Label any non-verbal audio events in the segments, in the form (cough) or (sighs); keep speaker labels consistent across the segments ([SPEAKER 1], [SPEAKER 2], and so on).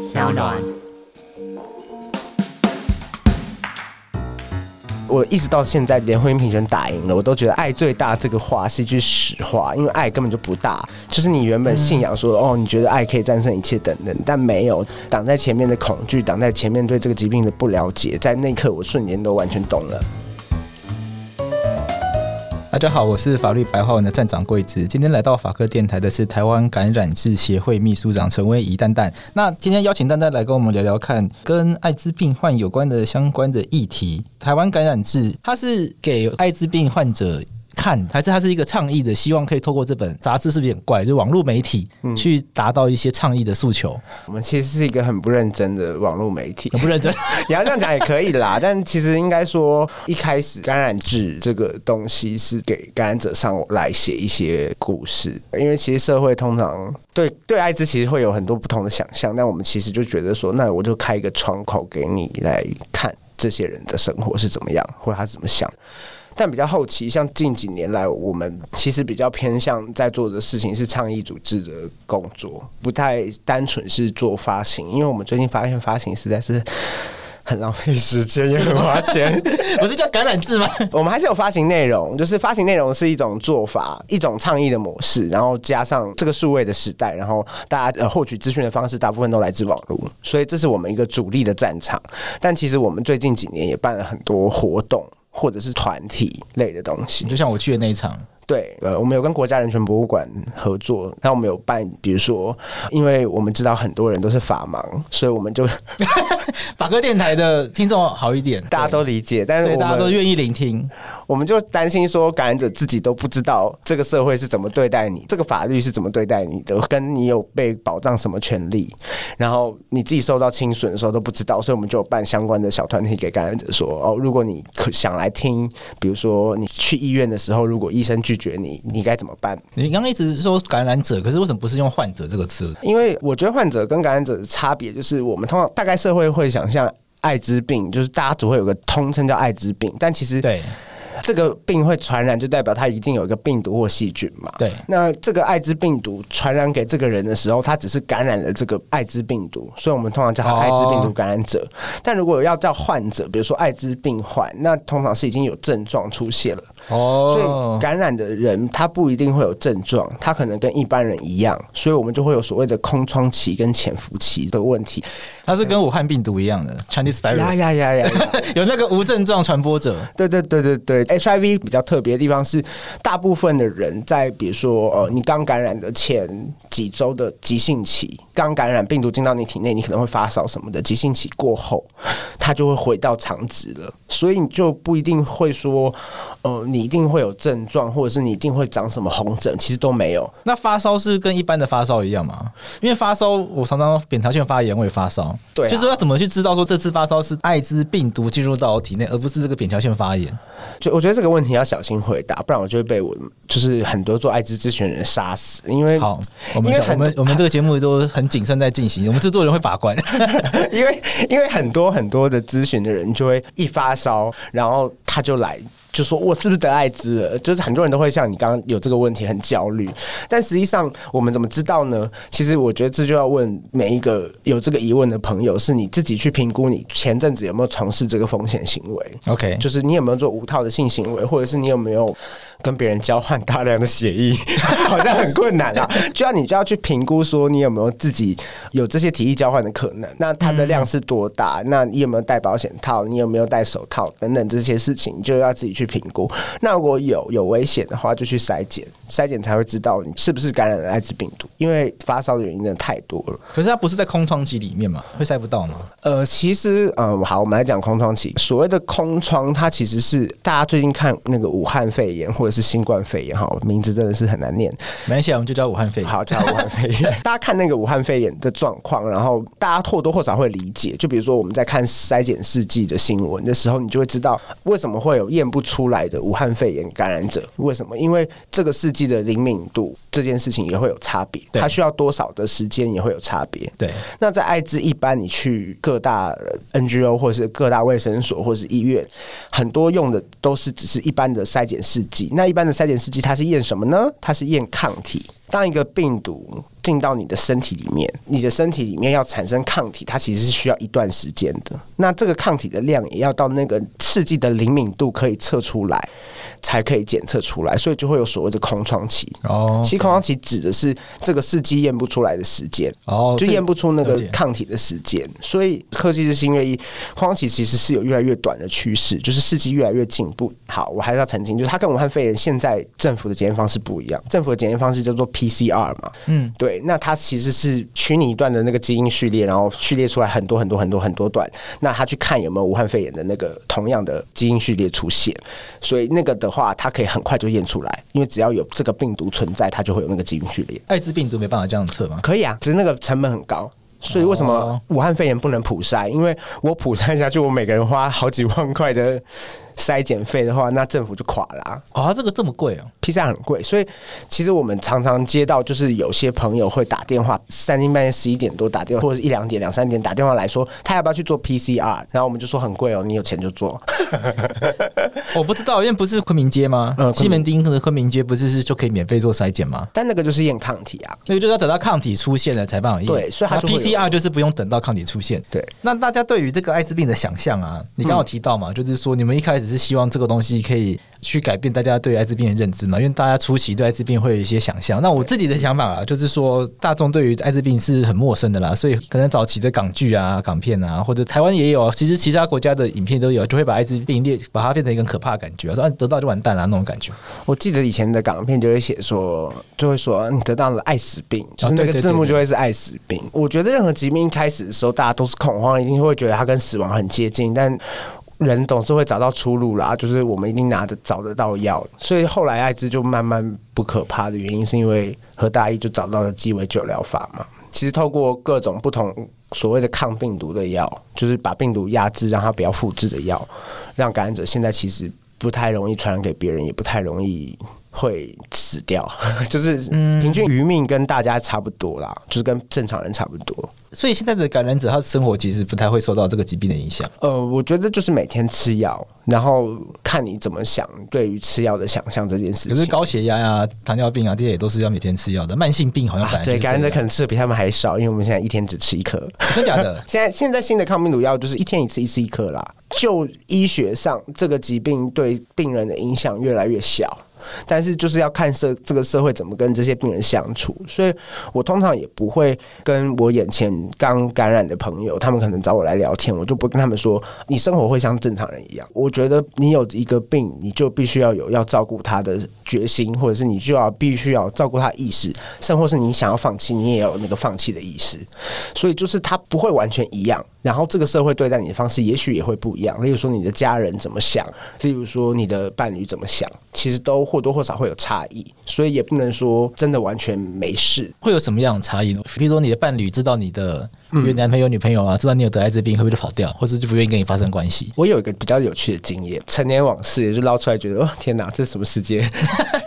[SPEAKER 1] 小暖。
[SPEAKER 2] 我一直到现在连婚姻平权打赢了，我都觉得爱最大这个话是一句实话，因为爱根本就不大，就是你原本信仰说哦，你觉得爱可以战胜一切等等，但没有挡在前面的恐惧，挡在前面对这个疾病的不了解，在那一刻我瞬间都完全懂了。
[SPEAKER 3] 大家好，我是法律白话文的站长桂子。今天来到法科电台的是台湾感染治协会秘书长陈威仪蛋蛋。那今天邀请蛋蛋来跟我们聊聊看跟艾滋病患有关的相关的议题。台湾感染治，它是给艾滋病患者。看，还是它是一个倡议的，希望可以透过这本杂志，是不是有点怪？就网络媒体去达到一些倡议的诉求。
[SPEAKER 2] 嗯。我们其实是一个很不认真的网络媒体，
[SPEAKER 3] 很不认真。(laughs)
[SPEAKER 2] 你要这样讲也可以啦，但其实应该说，一开始感染志这个东西是给感染者上来写一些故事，因为其实社会通常对对艾滋其实会有很多不同的想象，但我们其实就觉得说，那我就开一个窗口给你来看这些人的生活是怎么样，或者他是怎么想。但比较后期，像近几年来，我们其实比较偏向在做的事情是倡议组织的工作，不太单纯是做发行，因为我们最近发现发行实在是很浪费时间，也很花钱。(laughs)
[SPEAKER 3] 不是叫橄榄制吗？(laughs)
[SPEAKER 2] 我们还是有发行内容，就是发行内容是一种做法，一种倡议的模式，然后加上这个数位的时代，然后大家呃获取资讯的方式大部分都来自网络，所以这是我们一个主力的战场。但其实我们最近几年也办了很多活动。或者是团体类的东西，
[SPEAKER 3] 就像我去的那一场。
[SPEAKER 2] 对，呃，我们有跟国家人权博物馆合作，那我们有办，比如说，因为我们知道很多人都是法盲，所以我们就 (laughs)
[SPEAKER 3] 法哥电台的听众好一点，
[SPEAKER 2] 大家都理解，但是
[SPEAKER 3] 大家都愿意聆听。
[SPEAKER 2] 我们就担心说，感染者自己都不知道这个社会是怎么对待你，这个法律是怎么对待你的，跟你有被保障什么权利，然后你自己受到侵损的时候都不知道，所以我们就有办相关的小团体给感染者说，哦，如果你可想来听，比如说你去医院的时候，如果医生拒绝你，你该怎么办？
[SPEAKER 3] 你刚刚一直说感染者，可是为什么不是用患者这个词？
[SPEAKER 2] 因为我觉得患者跟感染者的差别就是，我们通常大概社会会想象艾滋病，就是大家只会有个通称叫艾滋病，但其实对。这个病会传染，就代表它一定有一个病毒或细菌嘛？对。那这个艾滋病毒传染给这个人的时候，他只是感染了这个艾滋病毒，所以我们通常叫他艾滋病毒感染者。但如果要叫患者，比如说艾滋病患，那通常是已经有症状出现了。哦，所以感染的人他不一定会有症状，他可能跟一般人一样，所以我们就会有所谓的空窗期跟潜伏期的问题。
[SPEAKER 3] 它是跟武汉病毒一样的 Chinese virus，
[SPEAKER 2] 呀呀呀呀，(laughs)
[SPEAKER 3] 有那个无症状传播者。
[SPEAKER 2] 对对对对对，HIV 比较特别的地方是，大部分的人在比如说呃，你刚感染的前几周的急性期，刚感染病毒进到你体内，你可能会发烧什么的，急性期过后，它就会回到常值了，所以你就不一定会说，呃，你一定会有症状，或者是你一定会长什么红疹，其实都没有。
[SPEAKER 3] 那发烧是跟一般的发烧一样吗？因为发烧，我常常扁桃腺发炎，我也发烧。对、啊，就是说要怎么去知道说这次发烧是艾滋病毒进入到我体内，而不是这个扁桃腺发炎？
[SPEAKER 2] 就我觉得这个问题要小心回答，不然我就会被我就是很多做艾滋咨询的人杀死。因为好，
[SPEAKER 3] 我们我们我们这个节目都很谨慎在进行，我们制作人会把关。(laughs)
[SPEAKER 2] 因为因为很多很多的咨询的人就会一发烧，然后他就来。就说我是不是得艾滋了？就是很多人都会像你刚刚有这个问题很焦虑，但实际上我们怎么知道呢？其实我觉得这就要问每一个有这个疑问的朋友，是你自己去评估你前阵子有没有从事这个风险行为。OK，就是你有没有做无套的性行为，或者是你有没有跟别人交换大量的血液，(laughs) 好像很困难啊。(laughs) 就要你就要去评估说你有没有自己有这些体液交换的可能，那它的量是多大？那你有没有戴保险套？你有没有戴手套？等等这些事情，就要自己去。评估，那如果有有危险的话，就去筛检，筛检才会知道你是不是感染了艾滋病毒。因为发烧的原因真的太多了。
[SPEAKER 3] 可是它不是在空窗期里面嘛，会筛不到吗？
[SPEAKER 2] 呃，其实，嗯，好，我们来讲空窗期。所谓的空窗，它其实是大家最近看那个武汉肺炎或者是新冠肺炎，哈，名字真的是很难念。
[SPEAKER 3] 没关系，我们就叫武汉肺炎。
[SPEAKER 2] 好，叫武汉肺炎。(laughs) 大家看那个武汉肺炎的状况，然后大家或多或少会理解。就比如说我们在看筛检试剂的新闻的时候，你就会知道为什么会有验不出来的武汉肺炎感染者。为什么？因为这个试剂的灵敏度这件事情也会有差别，它需要多少的时间也会有差别。对。那在艾滋一般，你去各大 NGO 或者是各大卫生所或者是医院，很多用的都是只是一般的筛检试剂。那一般的筛检试剂，它是验什么呢？它是验抗体。当一个病毒进到你的身体里面，你的身体里面要产生抗体，它其实是需要一段时间的。那这个抗体的量也要到那个试剂的灵敏度可以测出来。才可以检测出来，所以就会有所谓的空窗期。哦，其实空窗期指的是这个试剂验不出来的时间，哦，就验不出那个抗体的时间。所以科技日新月异，空窗期其实是有越来越短的趋势，就是试剂越来越进步。好，我还是要澄清，就是它跟武汉肺炎现在政府的检验方式不一样，政府的检验方式叫做 PCR 嘛，嗯，对，那它其实是取你一段的那个基因序列，然后序列出来很多很多很多很多段，那他去看有没有武汉肺炎的那个同样的基因序列出现，所以那个的。话它可以很快就验出来，因为只要有这个病毒存在，它就会有那个基因序列。
[SPEAKER 3] 艾滋病毒没办法这样测吗？
[SPEAKER 2] 可以啊，只是那个成本很高。所以为什么武汉肺炎不能普筛？因为我普筛下去，我每个人花好几万块的。筛检费的话，那政府就垮了啊！
[SPEAKER 3] 哦，这个这么贵哦
[SPEAKER 2] ，PCR 很贵，所以其实我们常常接到，就是有些朋友会打电话，三更半夜十一点多打电话，或者是一两点、两三点打电话来说，他要不要去做 PCR？然后我们就说很贵哦，你有钱就做。(laughs)
[SPEAKER 3] 我不知道，因为不是昆明街吗？嗯，西门町和昆明街不是是就可以免费做筛检吗？
[SPEAKER 2] 但那个就是验抗体啊，
[SPEAKER 3] 那个就是要等到抗体出现了才办法验。
[SPEAKER 2] 对，所以它
[SPEAKER 3] PCR 就是不用等到抗体出现。
[SPEAKER 2] 对，
[SPEAKER 3] 那大家对于这个艾滋病的想象啊，你刚刚有提到嘛，就是说你们一开始是希望这个东西。可以去改变大家对艾滋病的认知嘛？因为大家初期对艾滋病会有一些想象。那我自己的想法啊，就是说大众对于艾滋病是很陌生的啦，所以可能早期的港剧啊、港片啊，或者台湾也有，其实其他国家的影片都有，就会把艾滋病列，把它变成一个可怕的感觉，说啊得到就完蛋了那种感觉。
[SPEAKER 2] 我记得以前的港片就会写说，就会说你得到了艾滋病，就是那个字幕就会是艾滋病。我觉得任何疾病一开始的时候，大家都是恐慌，一定会觉得它跟死亡很接近，但。人总是会找到出路啦，就是我们一定拿着找得到药，所以后来艾滋就慢慢不可怕的原因，是因为何大一就找到了鸡尾酒疗法嘛。其实透过各种不同所谓的抗病毒的药，就是把病毒压制，让它不要复制的药，让感染者现在其实不太容易传染给别人，也不太容易会死掉，(laughs) 就是平均余命跟大家差不多啦，就是跟正常人差不多。
[SPEAKER 3] 所以现在的感染者，他的生活其实不太会受到这个疾病的影响。
[SPEAKER 2] 呃，我觉得就是每天吃药，然后看你怎么想，对于吃药的想象这件事情。
[SPEAKER 3] 可是高血压啊、糖尿病啊这些也都是要每天吃药的。慢性病好像
[SPEAKER 2] 对感染者可能吃的比他们还少，因为我们现在一天只吃一颗。
[SPEAKER 3] 真假的？
[SPEAKER 2] 现在现在新的抗病毒药就是一天一次，一次一颗啦。就医学上，这个疾病对病人的影响越来越小。但是就是要看社这个社会怎么跟这些病人相处，所以我通常也不会跟我眼前刚感染的朋友，他们可能找我来聊天，我就不跟他们说你生活会像正常人一样。我觉得你有一个病，你就必须要有要照顾他的决心，或者是你就要必须要照顾他的意识，甚或是你想要放弃，你也有那个放弃的意识。所以就是他不会完全一样。然后这个社会对待你的方式，也许也会不一样。例如说你的家人怎么想，例如说你的伴侣怎么想，其实都或多或少会有差异。所以也不能说真的完全没事。
[SPEAKER 3] 会有什么样的差异呢？比如说你的伴侣知道你的。约男朋友、女朋友啊，知道你有得艾滋病，会不会就跑掉，或者就不愿意跟你发生关系？
[SPEAKER 2] 我有一个比较有趣的经验，成年往事也是捞出来，觉得哦天哪，这是什么世界？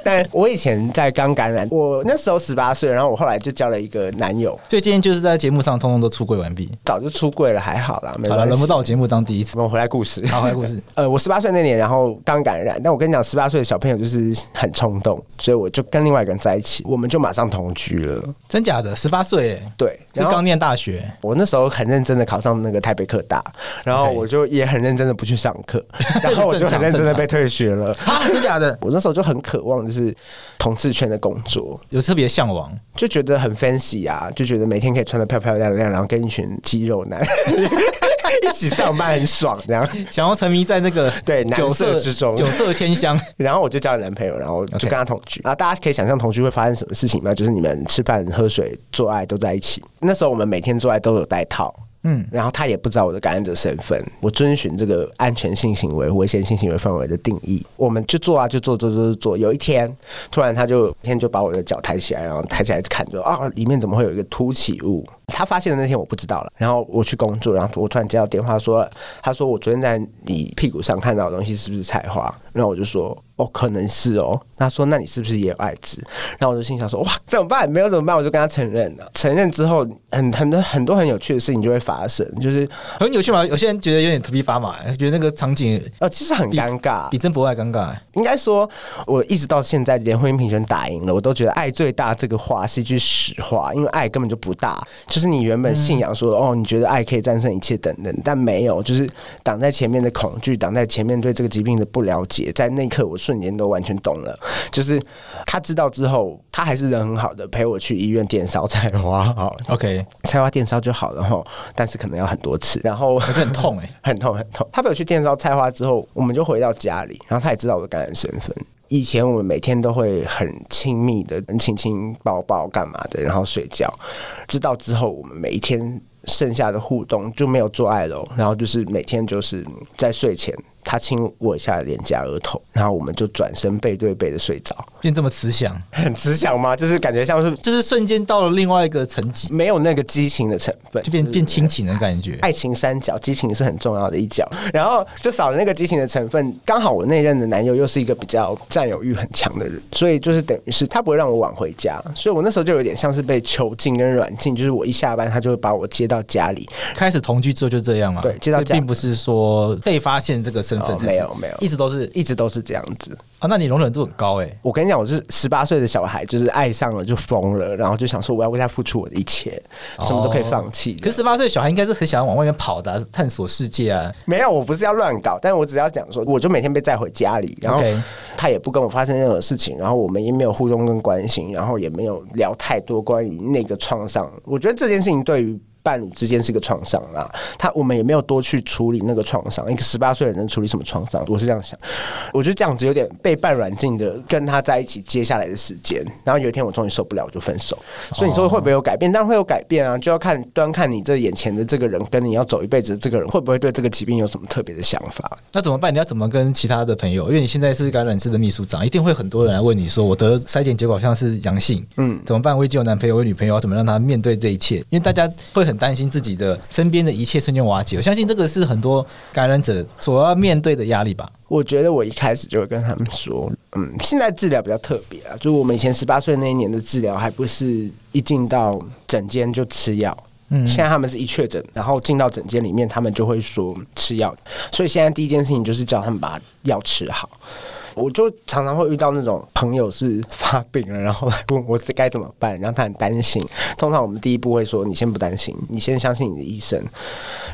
[SPEAKER 2] 但我以前在刚感染，我那时候十八岁，然后我后来就交了一个男友，
[SPEAKER 3] 所以今天就是在节目上通通都出柜完毕，
[SPEAKER 2] 早就出柜了，还好啦，
[SPEAKER 3] 没了，轮不到我节目当第一次，
[SPEAKER 2] 我们回来故事，
[SPEAKER 3] 好，回来故事。(laughs)
[SPEAKER 2] 呃，我十八岁那年，然后刚感染，但我跟你讲，十八岁的小朋友就是很冲动，所以我就跟另外一个人在一起，我们就马上同居了。
[SPEAKER 3] 真假的？十八岁？
[SPEAKER 2] 对，
[SPEAKER 3] 是刚念大学。
[SPEAKER 2] 我那时候很。认真的考上那个台北科大，然后我就也很认真的不去上课，(laughs) 然后我就很认真的被退学了。
[SPEAKER 3] 真假的？(laughs)
[SPEAKER 2] 我那时候就很渴望就是同事圈的工作，
[SPEAKER 3] 有特别向往，
[SPEAKER 2] 就觉得很 fancy 啊，就觉得每天可以穿的漂漂亮亮，然后跟一群肌肉男 (laughs) 一起上班很爽，这样
[SPEAKER 3] 想要沉迷在那个
[SPEAKER 2] 对酒色之中，
[SPEAKER 3] 酒色天香。
[SPEAKER 2] 然后我就交了男朋友，然后就跟他同居。然后大家可以想象同居会发生什么事情吗？就是你们吃饭、喝水、做爱都在一起。那时候我们每天做爱都有带套。嗯，然后他也不知道我的感染者身份，我遵循这个安全性行为、危险性行为范围的定义，我们就做啊，就做做做做。有一天，突然他就天就把我的脚抬起来，然后抬起来看，着啊，里面怎么会有一个凸起物？他发现的那天我不知道了，然后我去工作，然后我突然接到电话说，他说我昨天在你屁股上看到的东西是不是菜花？然后我就说。哦，可能是哦。他说：“那你是不是也有艾滋？”然后我就心想说：“哇，怎么办？没有怎么办？”我就跟他承认了。承认之后，很很多很多很有趣的事情就会发生，就是
[SPEAKER 3] 很有趣嘛。有些人觉得有点头皮发麻，觉得那个场景
[SPEAKER 2] 呃其实很尴尬，
[SPEAKER 3] 比真博爱尴尬。
[SPEAKER 2] 应该说，我一直到现在连婚姻平权打赢了，我都觉得爱最大这个话是一句实话，因为爱根本就不大。就是你原本信仰说、嗯、哦，你觉得爱可以战胜一切等等，但没有，就是挡在前面的恐惧，挡在前面对这个疾病的不了解，在那一刻我。瞬间都完全懂了，(laughs) 就是他知道之后，他还是人很好的，陪我去医院电烧菜花。好
[SPEAKER 3] ，OK，
[SPEAKER 2] 菜花电烧就好了哈，但是可能要很多次，然后
[SPEAKER 3] 很痛哎、欸，(laughs)
[SPEAKER 2] 很痛很痛。他陪我去电烧菜花之后，我们就回到家里，然后他也知道我的感染身份。以前我们每天都会很亲密的亲亲抱抱干嘛的，然后睡觉。知道之后，我们每一天剩下的互动就没有做爱了，然后就是每天就是在睡前。他亲我一下脸颊额头，然后我们就转身背对背的睡着，
[SPEAKER 3] 变这么慈祥，(laughs)
[SPEAKER 2] 很慈祥吗？就是感觉像是，
[SPEAKER 3] 就是瞬间到了另外一个层级，
[SPEAKER 2] 没有那个激情的成分，
[SPEAKER 3] 就变变亲情的感觉。
[SPEAKER 2] 爱情三角，激情是很重要的一角，然后就少了那个激情的成分。刚好我那任的男友又是一个比较占有欲很强的人，所以就是等于是他不会让我晚回家，所以我那时候就有点像是被囚禁跟软禁，就是我一下班他就会把我接到家里，
[SPEAKER 3] 开始同居之后就这样嘛。
[SPEAKER 2] 对，接到家
[SPEAKER 3] 并不是说被发现这个身份，
[SPEAKER 2] 哦，没有没有。
[SPEAKER 3] 一直都是，
[SPEAKER 2] 一直都是这样子
[SPEAKER 3] 啊！那你容忍度很高哎、欸！
[SPEAKER 2] 我跟你讲，我是十八岁的小孩，就是爱上了就疯了，然后就想说我要为他付出我的一切，哦、什么都可以放弃。
[SPEAKER 3] 可是十八岁小孩应该是很想要往外面跑的、啊，探索世界啊！
[SPEAKER 2] 没有，我不是要乱搞，但我只要讲说，我就每天被载回家里，然后他也不跟我发生任何事情，然后我们也没有互动跟关心，然后也没有聊太多关于那个创伤。我觉得这件事情对于。伴侣之间是个创伤啦，他我们也没有多去处理那个创伤。一个十八岁的人能处理什么创伤？我是这样想，我觉得这样子有点被半软禁的跟他在一起接下来的时间。然后有一天我终于受不了，我就分手。所以你说会不会有改变？当然会有改变啊，就要看端看你这眼前的这个人跟你要走一辈子的这个人会不会对这个疾病有什么特别的想法。
[SPEAKER 3] 那怎么办？你要怎么跟其他的朋友？因为你现在是感染室的秘书长，一定会很多人来问你说，我得筛检结果好像是阳性，嗯，怎么办？我已经有男朋友、有女朋友，要怎么让他面对这一切？因为大家会很担心自己的。身边的一切瞬间瓦解，我相信这个是很多感染者所要面对的压力吧。
[SPEAKER 2] 我觉得我一开始就会跟他们说，嗯，现在治疗比较特别啊，就是我们以前十八岁那一年的治疗，还不是一进到诊间就吃药，嗯，现在他们是一确诊，然后进到诊间里面，他们就会说吃药，所以现在第一件事情就是叫他们把药吃好。我就常常会遇到那种朋友是发病了，然后来问我这该怎么办，然后他很担心。通常我们第一步会说：你先不担心，你先相信你的医生，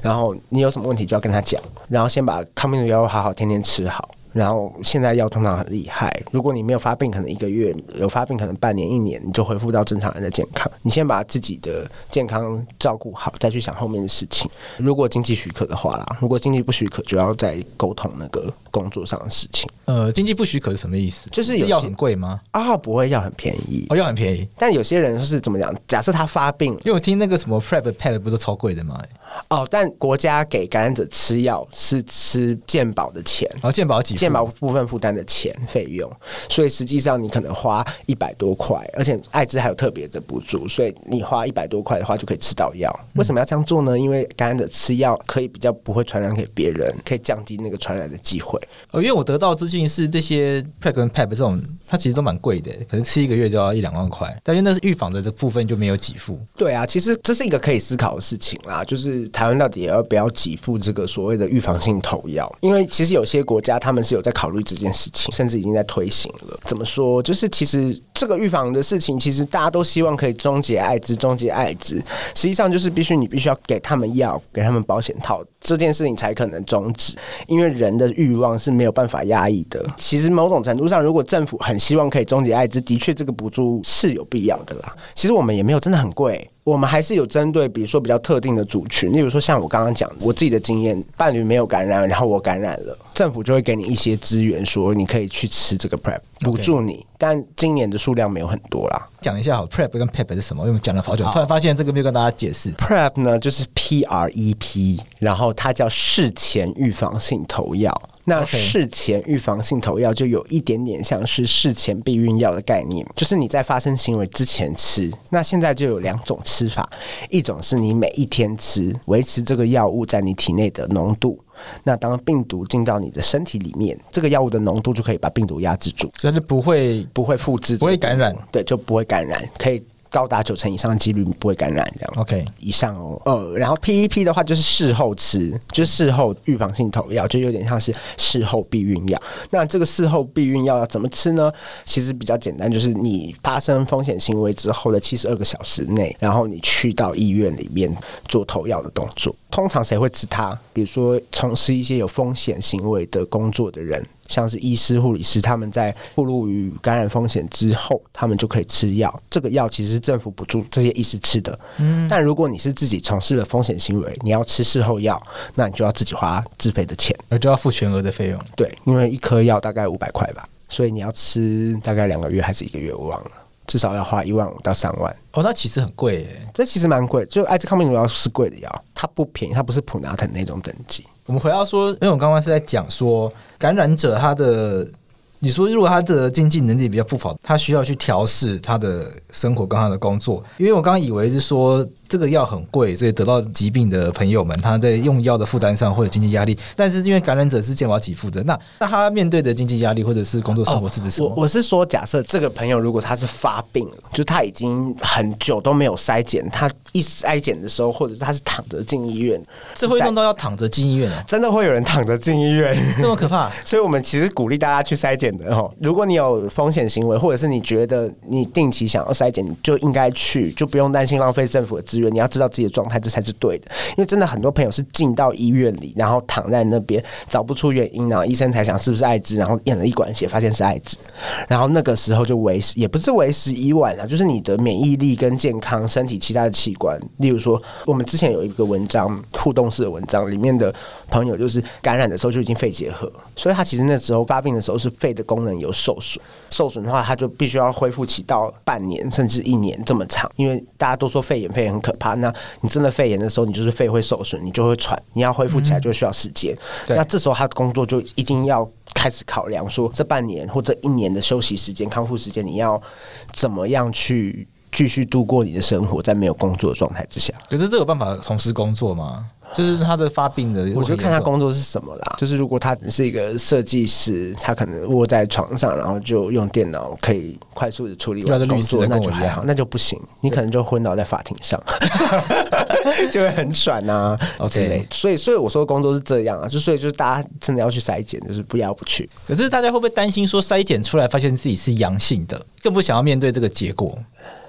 [SPEAKER 2] 然后你有什么问题就要跟他讲，然后先把抗病毒药好好天天吃好。然后现在药通常很厉害，如果你没有发病，可能一个月；有发病，可能半年、一年，你就恢复到正常人的健康。你先把自己的健康照顾好，再去想后面的事情。如果经济许可的话啦，如果经济不许可，就要再沟通那个工作上的事情。
[SPEAKER 3] 呃，经济不许可是什么意思？就是有药很贵吗？
[SPEAKER 2] 啊，不会，药很便宜。
[SPEAKER 3] 哦，药很便宜。
[SPEAKER 2] 但有些人是怎么讲？假设他发病，
[SPEAKER 3] 因为我听那个什么 PrEP Pad 不是超贵的吗？
[SPEAKER 2] 哦，但国家给感染者吃药是吃健保的钱，
[SPEAKER 3] 哦，健保几？
[SPEAKER 2] 健保部分负担的钱费用，所以实际上你可能花一百多块，而且艾滋还有特别的补助，所以你花一百多块的话就可以吃到药。为什么要这样做呢？因为感染者吃药可以比较不会传染给别人，可以降低那个传染的机会。
[SPEAKER 3] 哦，因为我得到资讯是这些 PrEP 跟 PEP 这种，它其实都蛮贵的，可能吃一个月就要一两万块，但因为那是预防的这部分就没有给付。
[SPEAKER 2] 对啊，其实这是一个可以思考的事情啦，就是。台湾到底要不要给付这个所谓的预防性投药？因为其实有些国家他们是有在考虑这件事情，甚至已经在推行了。怎么说？就是其实这个预防的事情，其实大家都希望可以终结艾滋，终结艾滋。实际上就是必须你必须要给他们药，给他们保险套，这件事情才可能终止。因为人的欲望是没有办法压抑的。其实某种程度上，如果政府很希望可以终结艾滋，的确这个补助是有必要的啦。其实我们也没有真的很贵。我们还是有针对，比如说比较特定的族群，例如说像我刚刚讲，我自己的经验，伴侣没有感染，然后我感染了，政府就会给你一些资源，说你可以去吃这个 PrEP，补助你。但今年的数量没有很多啦。讲一下好，PrEP 跟 PEP 是什么？因为我们讲了好久，突然发现这个没有跟大家解释。PrEP 呢，就是 P R E P，然后它叫事前预防性投药。那事前预防性投药就有一点点像是事前避孕药的概念，就是你在发生行为之前吃。那现在就有两种吃法，一种是你每一天吃，维持这个药物在你体内的浓度。那当病毒进到你的身体里面，这个药物的浓度就可以把病毒压制住，
[SPEAKER 3] 真的不会
[SPEAKER 2] 不会复制，
[SPEAKER 3] 不会感染，
[SPEAKER 2] 对，就不会感染，可以。高达九成以上的几率不会感染，这样
[SPEAKER 3] OK
[SPEAKER 2] 以上哦。呃，然后 PEP 的话就是事后吃，就是事后预防性投药，就有点像是事后避孕药。那这个事后避孕药要怎么吃呢？其实比较简单，就是你发生风险行为之后的七十二个小时内，然后你去到医院里面做投药的动作。通常谁会吃它？比如说从事一些有风险行为的工作的人。像是医师、护理师，他们在暴露于感染风险之后，他们就可以吃药。这个药其实是政府补助这些医师吃的。嗯，但如果你是自己从事了风险行为，你要吃事后药，那你就要自己花自费的钱，
[SPEAKER 3] 而就要付全额的费用。
[SPEAKER 2] 对，因为一颗药大概五百块吧，所以你要吃大概两个月还是一个月，我忘了。至少要花一万五到三万
[SPEAKER 3] 哦，那其实很贵耶。
[SPEAKER 2] 这其实蛮贵，就艾滋抗病毒药是贵的药，它不便宜，它不是普拿疼那种等级。
[SPEAKER 3] 我们回到说，因为我刚刚是在讲说感染者他的。你说，如果他的经济能力比较不好，他需要去调试他的生活跟他的工作。因为我刚刚以为是说这个药很贵，所以得到疾病的朋友们他在用药的负担上会有经济压力。但是因为感染者是健保给付的，那那他面对的经济压力或者是工作生活是指什么？
[SPEAKER 2] 我我是说，假设这个朋友如果他是发病了，就他已经很久都没有筛检，他一筛检的时候，或者他是躺着进医院，
[SPEAKER 3] 这会弄到要躺着进医院啊？
[SPEAKER 2] 真的会有人躺着进医院？
[SPEAKER 3] 这么可怕？(laughs)
[SPEAKER 2] 所以我们其实鼓励大家去筛检的哦。如果你有风险行为，或者是你觉得你定期想要筛检，你就应该去，就不用担心浪费政府的资你要知道自己的状态，这才是对的。因为真的很多朋友是进到医院里，然后躺在那边找不出原因，然后医生才想是不是艾滋，然后验了一管血，发现是艾滋，然后那个时候就为时也不是为时已晚了，就是你的免疫力跟健康、身体其他的器官，例如说我们之前有一个文章互动式的文章，里面的朋友就是感染的时候就已经肺结核，所以他其实那时候发病的时候是肺的功能有受损，受损的话，他就必须要恢复期到半年甚至一年这么长。因为大家都说肺炎，肺炎很可怕。那你真的肺炎的时候，你就是肺会受损，你就会喘，你要恢复起来就需要时间。嗯、那这时候他的工作就一定要开始考量，说这半年或者一年的休息时间、康复时间，你要怎么样去继续度过你的生活，在没有工作的状态之下。
[SPEAKER 3] 可是这有办法同时工作吗？就是他的发病的，
[SPEAKER 2] 我就看他工作是什么啦。就是如果他是一个设计师，他可能卧在床上，然后就用电脑可以快速的处理完工作，那就还好，那就不行。你可能就昏倒在法庭上，(laughs) (laughs) 就会很喘啊之类。所以，所以我说工作是这样啊，就所以就是大家真的要去筛检，就是不要不去。
[SPEAKER 3] 可是大家会不会担心说筛检出来发现自己是阳性的，更不想要面对这个结果？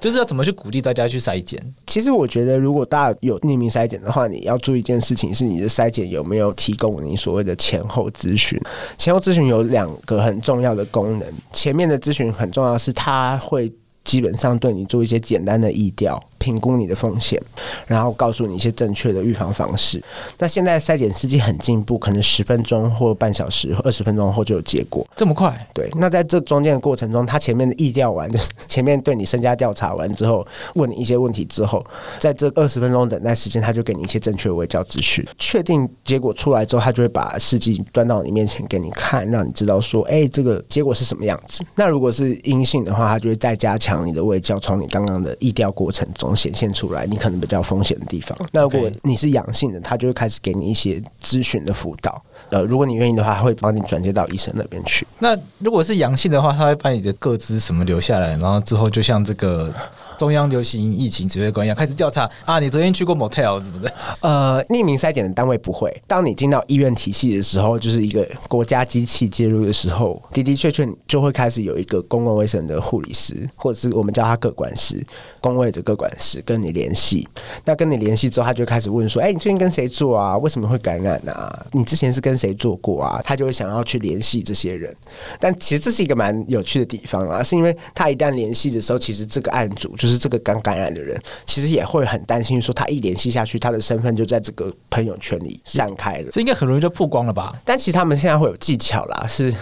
[SPEAKER 3] 就是要怎么去鼓励大家去筛检？
[SPEAKER 2] 其实我觉得，如果大家有匿名筛检的话，你要注意一件事情，是你的筛检有没有提供你所谓的前后咨询。前后咨询有两个很重要的功能，前面的咨询很重要，是它会基本上对你做一些简单的意调。评估你的风险，然后告诉你一些正确的预防方式。那现在筛检试剂很进步，可能十分钟或半小时、二十分钟后就有结果，
[SPEAKER 3] 这么快？
[SPEAKER 2] 对。那在这中间的过程中，他前面的意调完，就 (laughs) 是前面对你身家调查完之后，问你一些问题之后，在这二十分钟等待时间，他就给你一些正确的卫教资讯。确定结果出来之后，他就会把试剂端到你面前给你看，让你知道说，哎，这个结果是什么样子。那如果是阴性的话，他就会再加强你的卫教，从你刚刚的意调过程中。显现出来，你可能比较风险的地方。那如果你是阳性的，他就会开始给你一些咨询的辅导。呃，如果你愿意的话，他会帮你转接到医生那边去。
[SPEAKER 3] 那如果是阳性的话，他会把你的个资什么留下来，然后之后就像这个。中央流行疫情指挥官一样开始调查啊！你昨天去过 motel 是不是？
[SPEAKER 2] 呃，匿名筛检的单位不会。当你进到医院体系的时候，就是一个国家机器介入的时候，的的确确就会开始有一个公共卫生的护理师，或者是我们叫他各管师，公卫的各管师跟你联系。那跟你联系之后，他就开始问说：“哎、欸，你最近跟谁做啊？为什么会感染啊？你之前是跟谁做过啊？”他就会想要去联系这些人。但其实这是一个蛮有趣的地方啊，是因为他一旦联系的时候，其实这个案组就是。就是这个刚感染的人，其实也会很担心，说他一联系下去，他的身份就在这个朋友圈里散开了，
[SPEAKER 3] 这应该很容易就曝光了吧？
[SPEAKER 2] 但其实他们现在会有技巧啦，是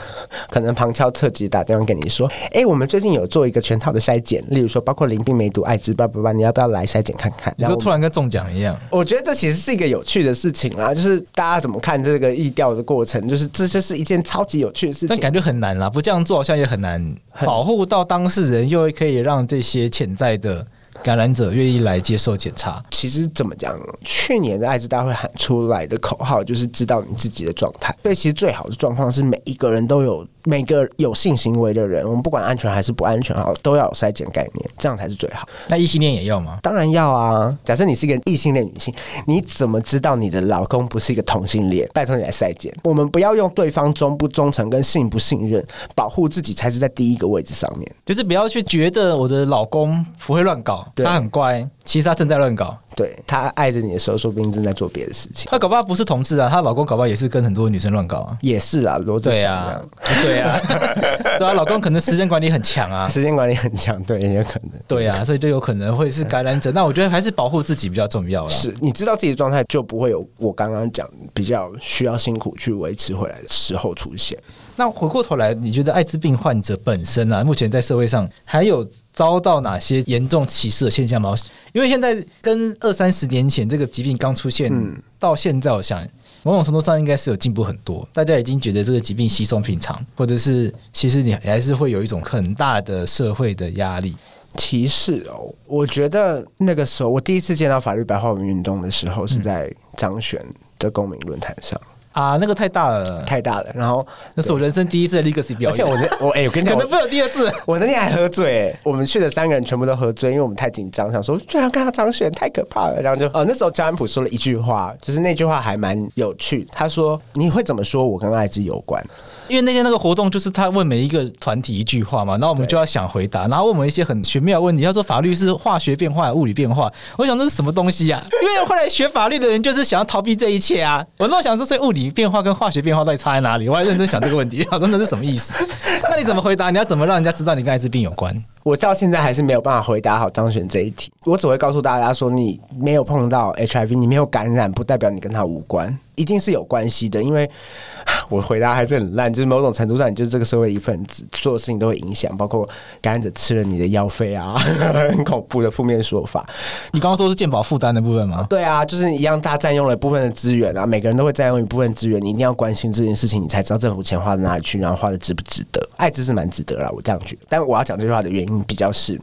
[SPEAKER 2] 可能旁敲侧击打电话跟你说，哎、欸，我们最近有做一个全套的筛检，例如说包括淋病、梅毒、艾滋，叭叭叭，你要不要来筛检看看？
[SPEAKER 3] 然后突然跟中奖一样，
[SPEAKER 2] 我觉得这其实是一个有趣的事情啦，就是大家怎么看这个疫调的过程，就是这就是一件超级有趣的事情。
[SPEAKER 3] 但感觉很难啦，不这样做好像也很难保护到当事人，又可以让这些潜在的。感染者愿意来接受检查。
[SPEAKER 2] 其实怎么讲？去年的艾滋大会喊出来的口号就是知道你自己的状态。所以其实最好的状况是每一个人都有。每个有性行为的人，我们不管安全还是不安全，好，都要有筛检概念，这样才是最好。
[SPEAKER 3] 那异性恋也要吗？
[SPEAKER 2] 当然要啊！假设你是一个异性恋女性，你怎么知道你的老公不是一个同性恋？拜托你来筛检。我们不要用对方忠不忠诚跟信不信任，保护自己才是在第一个位置上面。
[SPEAKER 3] 就是不要去觉得我的老公不会乱搞，他很乖，其实他正在乱搞。
[SPEAKER 2] 对，他爱着你的时候，说不定正在做别的事情。
[SPEAKER 3] 他搞不好不是同志啊，她老公搞不好也是跟很多女生乱搞啊。
[SPEAKER 2] 也是啊，罗志祥啊，
[SPEAKER 3] 对啊，(laughs) 对啊，老公可能时间管理很强啊，
[SPEAKER 2] 时间管理很强，对，也有可能。
[SPEAKER 3] 对啊，所以就有可能会是感染者。那我觉得还是保护自己比较重要了。
[SPEAKER 2] 是你知道自己的状态，就不会有我刚刚讲比较需要辛苦去维持回来的时候出现。
[SPEAKER 3] 那回过头来，你觉得艾滋病患者本身啊，目前在社会上还有遭到哪些严重歧视的现象吗？因为现在跟二三十年前这个疾病刚出现到现在，我想某种程度上应该是有进步很多。大家已经觉得这个疾病稀松平常，或者是其实你还是会有一种很大的社会的压力。
[SPEAKER 2] 歧视哦，我觉得那个时候我第一次见到法律白话文运动的时候，是在张悬的公民论坛上。
[SPEAKER 3] 啊，那个太大了，
[SPEAKER 2] 太大了。然后
[SPEAKER 3] 那是我人生第一次的 Legacy 表演，而且
[SPEAKER 2] 我那我哎、欸，我跟你讲，
[SPEAKER 3] 可能不有第二次。
[SPEAKER 2] 我那天还喝醉，我们去的三个人全部都喝醉，因为我们太紧张，想说居然看到张悬太可怕了。然后就呃，那时候张安普说了一句话，就是那句话还蛮有趣。他说：“你会怎么说我跟艾滋有关？”
[SPEAKER 3] 因为那天那个活动就是他问每一个团体一句话嘛，然后我们就要想回答，然后问我们一些很玄妙的问题。他说法律是化学变化、物理变化，我想这是什么东西呀、啊？因为后来学法律的人就是想要逃避这一切啊。我那想说，所以物理变化跟化学变化到底差在哪里？我还认真想这个问题，我说那是什么意思？那你怎么回答？你要怎么让人家知道你跟艾滋病有关？
[SPEAKER 2] 我到现在还是没有办法回答好张选这一题。我只会告诉大家说，你没有碰到 HIV，你没有感染，不代表你跟他无关，一定是有关系的。因为 (sighs) 我回答还是很烂，就是某种程度上，你就是这个社会一份子，所有事情都会影响，包括感染者吃了你的药费啊，(laughs) 很恐怖的负面说法。
[SPEAKER 3] 你刚刚说是健保负担的部分吗？
[SPEAKER 2] 对啊，就是一样，他占用了部分的资源啊，每个人都会占用一部分资源，你一定要关心这件事情，你才知道政府钱花到哪里去，然后花的值不值得。艾滋是蛮值得啦，我这样觉得。但我要讲这句话的原因。比较是，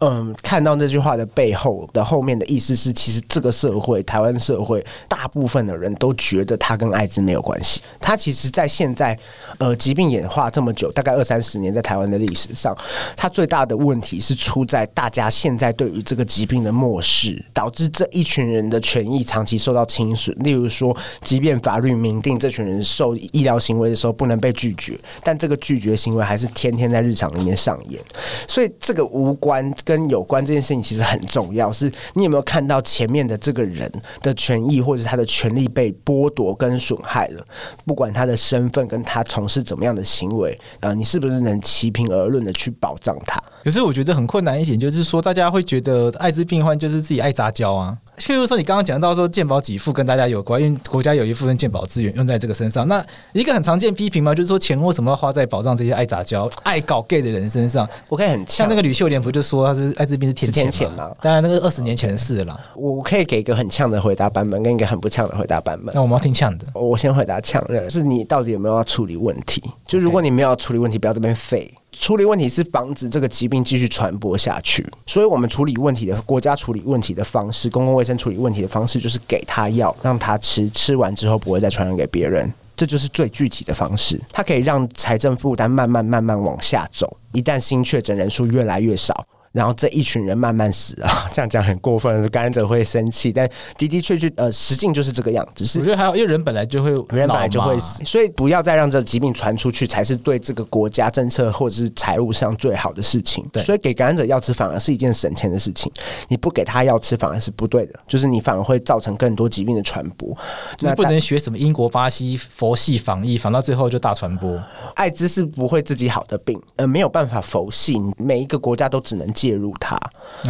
[SPEAKER 2] 嗯，看到那句话的背后的后面的意思是，其实这个社会，台湾社会，大部分的人都觉得他跟艾滋没有关系。他其实，在现在，呃，疾病演化这么久，大概二三十年，在台湾的历史上，他最大的问题是出在大家现在对于这个疾病的漠视，导致这一群人的权益长期受到侵损。例如说，即便法律明定这群人受医疗行为的时候不能被拒绝，但这个拒绝行为还是天天在日常里面上演，所以。这个无关跟有关这件事情其实很重要，是你有没有看到前面的这个人的权益或者他的权利被剥剥夺跟损害了？不管他的身份跟他从事怎么样的行为，啊，你是不是能齐平而论的去保障他？
[SPEAKER 3] 可是我觉得很困难一点，就是说大家会觉得艾滋病患就是自己爱杂交啊。譬如说，你刚刚讲到说健保给付跟大家有关，因为国家有一部分健保资源用在这个身上。那一个很常见批评嘛，就是说钱为什么要花在保障这些爱杂交、爱搞 gay 的人身上？
[SPEAKER 2] 我可以很
[SPEAKER 3] 像那个吕秀莲不就说他是艾滋病是天谴嘛？当然那个二十年前的事了啦。
[SPEAKER 2] 我可以给一个很呛的回答版本，跟一个很不呛的回答版本。
[SPEAKER 3] 那我们要听呛的。
[SPEAKER 2] 我先回答呛的，是你到底有没有要处理问题？就如果你没有要处理问题，不要这边废。处理问题是防止这个疾病继续传播下去，所以我们处理问题的国家处理问题的方式，公共卫生处理问题的方式就是给他药，让他吃，吃完之后不会再传染给别人，这就是最具体的方式。它可以让财政负担慢慢慢慢往下走，一旦新确诊人数越来越少。然后这一群人慢慢死啊，(laughs) 这样讲很过分，感染者会生气。但的的确确，呃，实境就是这个样子。只是
[SPEAKER 3] 我觉得还有，因为人本来就会，
[SPEAKER 2] 人本来就会死，所以不要再让这个疾病传出去，才是对这个国家政策或者是财务上最好的事情。对，所以给感染者药吃反而是一件省钱的事情。你不给他药吃反而是不对的，就是你反而会造成更多疾病的传播。
[SPEAKER 3] 那不能学什么英国、巴西佛系防疫，防到最后就大传播。
[SPEAKER 2] 艾滋是不会自己好的病，呃，没有办法佛系，每一个国家都只能介入它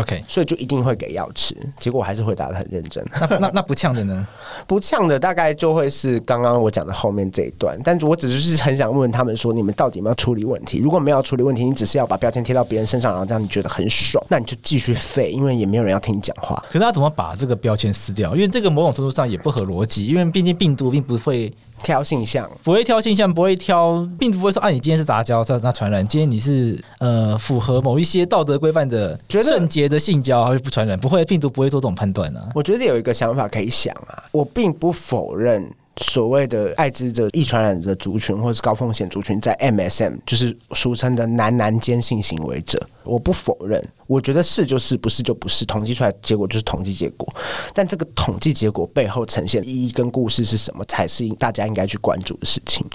[SPEAKER 3] ，OK，
[SPEAKER 2] 所以就一定会给药吃。结果我还是回答的很认真。
[SPEAKER 3] 那那那不呛的呢？(laughs)
[SPEAKER 2] 不呛的大概就会是刚刚我讲的后面这一段。但是我只是很想问问他们说，你们到底有没有处理问题？如果没有处理问题，你只是要把标签贴到别人身上，然后这样你觉得很爽，那你就继续废，因为也没有人要听你讲话。
[SPEAKER 3] 可是他怎么把这个标签撕掉？因为这个某种程度上也不合逻辑，因为毕竟病毒并不会
[SPEAKER 2] 挑性向，
[SPEAKER 3] 不会挑性向，不会挑，并不会说啊，你今天是杂交，那传染；今天你是呃符合某一些道德规范的圣洁的性交，还是不传染？不会，病毒不会做这种判断啊。
[SPEAKER 2] 我觉得有一个想法可以想啊，我并不否认。所谓的艾滋的易传染的族群，或是高风险族群，在 MSM 就是俗称的男男间性行为者，我不否认，我觉得是就是，不是就不是，统计出来结果就是统计结果。但这个统计结果背后呈现的意义跟故事是什么，才是大家应该去关注的事情。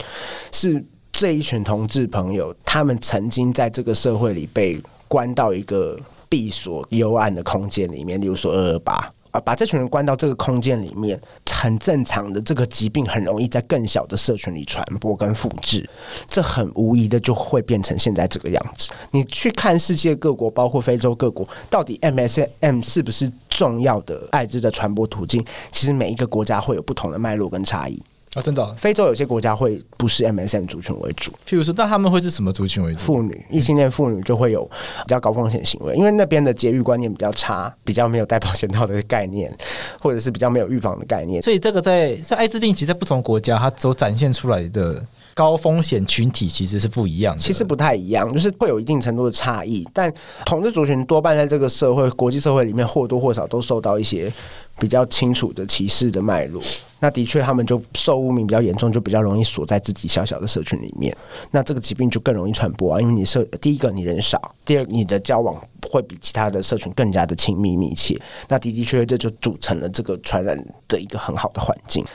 [SPEAKER 2] 是这一群同志朋友，他们曾经在这个社会里被关到一个闭锁幽暗的空间里面，例如说二二八。啊，把这群人关到这个空间里面，很正常的。这个疾病很容易在更小的社群里传播跟复制，这很无疑的就会变成现在这个样子。你去看世界各国，包括非洲各国，到底 MSM 是不是重要的艾滋的传播途径？其实每一个国家会有不同的脉络跟差异。
[SPEAKER 3] 啊，真的，
[SPEAKER 2] 非洲有些国家会不是 MSM 族群为主，
[SPEAKER 3] 譬如说，那他们会是什么族群为主？
[SPEAKER 2] 妇女，异性恋妇女就会有比较高风险行为，因为那边的节育观念比较差，比较没有带保险套的概念，或者是比较没有预防的概念。
[SPEAKER 3] 所以这个在在艾滋病，其实在不同国家，它所展现出来的高风险群体其实是不一样的，
[SPEAKER 2] 其实不太一样，就是会有一定程度的差异。但统治族群多半在这个社会、国际社会里面或多或少都受到一些比较清楚的歧视的脉络。那的确，他们就受污名比较严重，就比较容易锁在自己小小的社群里面。那这个疾病就更容易传播啊，因为你社第一个你人少，第二你的交往会比其他的社群更加的亲密密切。那的的确确这就组成了这个传染的一个很好的环境。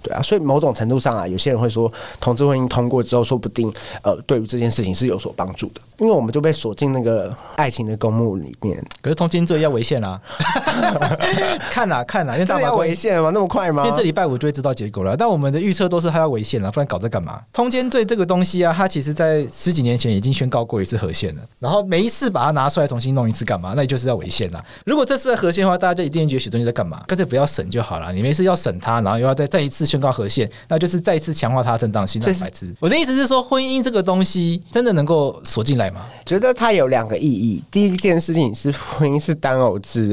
[SPEAKER 2] 对啊，所以某种程度上啊，有些人会说，同志婚姻通过之后，说不定呃，对于这件事情是有所帮助的，因为我们就被锁进那个爱情的公墓里面。
[SPEAKER 3] 可是通奸这要违宪啊！(laughs) (laughs) (laughs) 看啊看啊，因为
[SPEAKER 2] 这要违宪吗？那么快吗？
[SPEAKER 3] 因为这礼拜五就会知道结果了。但我们的预测都是他要违宪了，不然搞这干嘛？通奸罪这个东西啊，它其实在十几年前已经宣告过一次和宪了，然后每一次把它拿出来重新弄一次干嘛？那也就是要违宪了。如果这次合宪的话，大家就一定觉得许东西在干嘛？干脆不要审就好了。你没事要审他，然后又要再再一次宣告和宪。那就是再一次强化它的正当性。那白痴！我的意思是说，婚姻这个东西真的能够锁进来吗？
[SPEAKER 2] 觉得它有两个意义。第一件事情是，婚姻是单偶制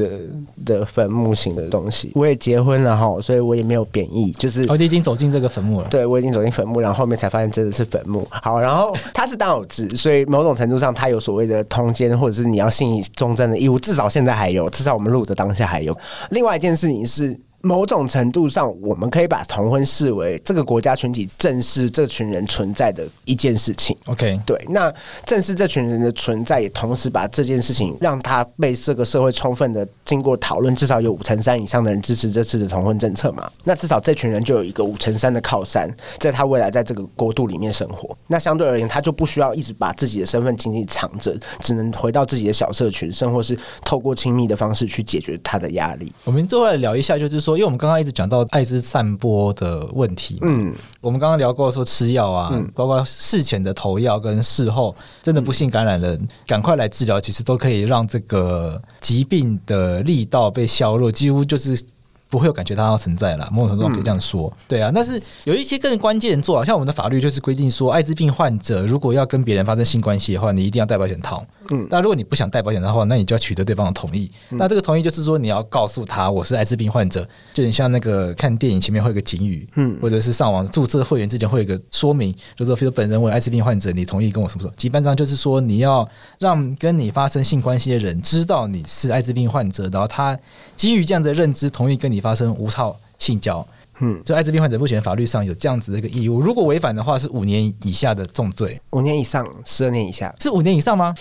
[SPEAKER 2] 的的坟墓型的东西。我也结婚了哈，所以我也没有贬义，就是
[SPEAKER 3] 我已经走进这个坟墓了。
[SPEAKER 2] 对，我已经走进坟墓，然后后面才发现真的是坟墓。好，然后他是当偶制，所以某种程度上，他有所谓的通奸或者是你要信以忠贞的义务。至少现在还有，至少我们录的当下还有。另外一件事情是。某种程度上，我们可以把同婚视为这个国家群体正视这群人存在的一件事情。
[SPEAKER 3] OK，
[SPEAKER 2] 对，那正视这群人的存在，也同时把这件事情让他被这个社会充分的经过讨论，至少有五成三以上的人支持这次的同婚政策嘛。那至少这群人就有一个五成三的靠山，在他未来在这个国度里面生活。那相对而言，他就不需要一直把自己的身份紧紧藏着，只能回到自己的小社群，甚或是透过亲密的方式去解决他的压力。
[SPEAKER 3] 我们最后来聊一下，就是说。因为我们刚刚一直讲到艾滋散播的问题，嗯，我们刚刚聊过说吃药啊，嗯，包括事前的投药跟事后真的不幸感染人，赶快来治疗，其实都可以让这个疾病的力道被削弱，几乎就是。不会有感觉它要存在了，某种程度上可以这样说，嗯、对啊。但是有一些更关键的做法，像我们的法律就是规定说，艾滋病患者如果要跟别人发生性关系的话，你一定要戴保险套。嗯，那如果你不想戴保险的话，那你就要取得对方的同意。嗯、那这个同意就是说，你要告诉他我是艾滋病患者，就你像那个看电影前面会有个警语，嗯，或者是上网注册会员之前会有个说明，就是说，比如本人为艾滋病患者，你同意跟我什么什么。基本上就是说，你要让跟你发生性关系的人知道你是艾滋病患者，然后他基于这样的认知，同意跟你。发生无套性交，嗯，就艾滋病患者目前法律上有这样子的一个义务，如果违反的话是五年以下的重罪，
[SPEAKER 2] 五年以上十二年以下
[SPEAKER 3] 是五年以上吗？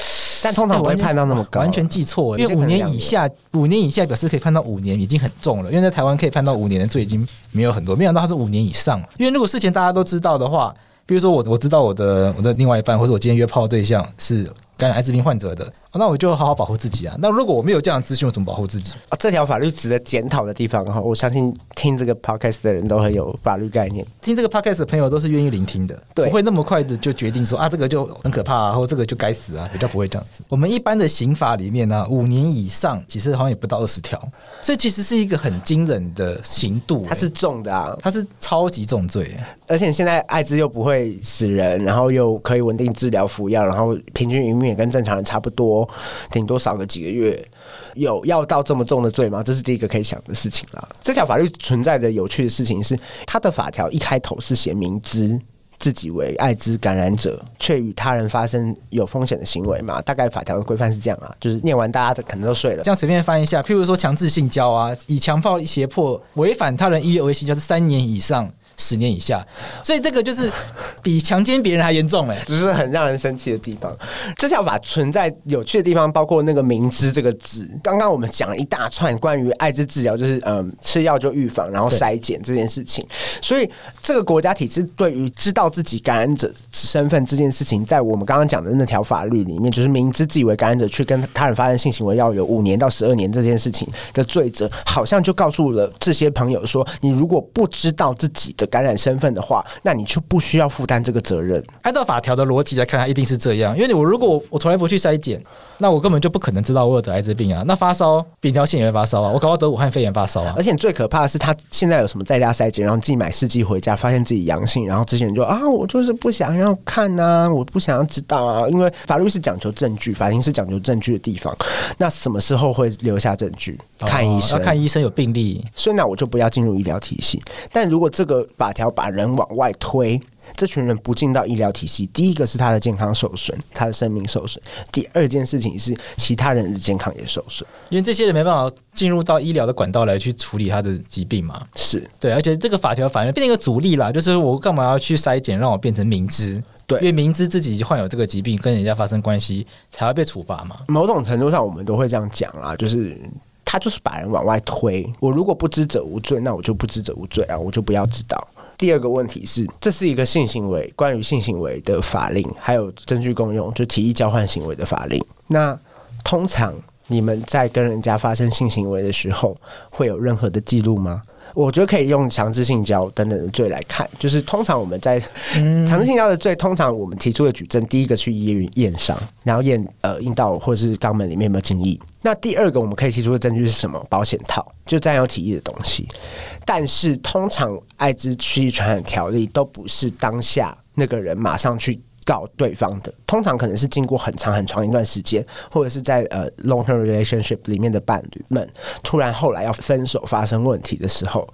[SPEAKER 2] 但通常不会判到那么高，
[SPEAKER 3] 完全记错，因为五年以下，五年以下表示可以判到五年已经很重了，因为在台湾可以判到五年的罪已经没有很多，没想到他是五年以上，因为如果事前大家都知道的话，比如说我我知道我的我的另外一半或者我今天约炮的对象是感染艾滋病患者的。那我就好好保护自己啊！那如果我没有这样的资讯，我怎么保护自己？
[SPEAKER 2] 啊，这条法律值得检讨的地方哈，我相信听这个 podcast 的人都很有法律概念，
[SPEAKER 3] 听这个 podcast 的朋友都是愿意聆听的，对，不会那么快的就决定说啊，这个就很可怕啊，或这个就该死啊，比较不会这样子。我们一般的刑法里面呢，啊，五年以上其实好像也不到二十条，所以其实是一个很惊人的刑度，欸，它是重的啊，它是超级重罪，
[SPEAKER 2] 而且现在艾滋又不会死人，然后又可以稳定治疗服药，然后平均余命也跟正常人差不多，顶多少个几个月。有要到这么重的罪吗？这是第一个可以想的事情啦。这条法律存在着有趣的事情是，它的法条一开头是写明知。自己为艾滋感染者，却与他人发生有风险的行为嘛？大概法条的规范是这样啊，就是念完大家的可能都睡了。
[SPEAKER 3] 这样随便翻一下，譬如说强制性交啊，以强暴胁迫违反他人意愿为性交是三年以上。十年以下，所以这个就是比强奸别人还严重哎，
[SPEAKER 2] 只是很让人生气的地方。这条法存在有趣的地方，包括那个“明知”这个字。刚刚我们讲了一大串关于艾滋治疗，就是嗯，吃药就预防，然后筛检这件事情。所以这个国家体制对于知道自己感染者身份这件事情，在我们刚刚讲的那条法律里面，就是明知自己为感染者去跟他人发生性行为，要有五年到十二年这件事情的罪责，好像就告诉了这些朋友说：你如果不知道自己的感染身份的话，那你就不需要负担这个责任。
[SPEAKER 3] 按照法条的逻辑来看，它一定是这样。因为你我如果我从来不去筛检，那我根本就不可能知道我有得艾滋病啊。那发烧，扁桃腺也会发烧啊。我搞到得武汉肺炎发烧啊。
[SPEAKER 2] 而且最可怕的是，他现在有什么在家筛检，然后自己买试剂回家，发现自己阳性，然后之前就啊，我就是不想要看啊，我不想要知道啊。因为法律是讲求证据，法庭是讲求证据的地方。那什么时候会留下证据？看医生，
[SPEAKER 3] 哦，要看医生有病例，
[SPEAKER 2] 所以那我就不要进入医疗体系。但如果这个法条把人往外推，这群人不进到医疗体系，第一个是他的健康受损，他的生命受损；第二件事情是其他人的健康也受损，
[SPEAKER 3] 因为这些人没办法进入到医疗的管道来去处理他的疾病嘛。
[SPEAKER 2] 是
[SPEAKER 3] 对，而且这个法条反而变成一个阻力啦，就是我干嘛要去筛检，让我变成明知？对，因为明知自己患有这个疾病，跟人家发生关系，才会被处罚嘛。
[SPEAKER 2] 某种程度上，我们都会这样讲啦，就是。他就是把人往外推。我如果不知者无罪，那我就不知者无罪啊，我就不要知道。第二个问题是，这是一个性行为，关于性行为的法令，还有证据共用，就提议交换行为的法令。那通常你们在跟人家发生性行为的时候，会有任何的记录吗？我觉得可以用强制性交等等的罪来看，就是通常我们在强制性交的罪，通常我们提出的举证，第一个去医院验伤，然后验呃阴道或者是肛门里面有没有精液。那第二个我们可以提出的证据是什么？保险套，就占有体液的东西。但是通常艾滋区域传染条例都不是当下那个人马上去。告对方的，通常可能是经过很长很长一段时间，或者是在呃 long term relationship 里面的伴侣们，突然后来要分手发生问题的时候，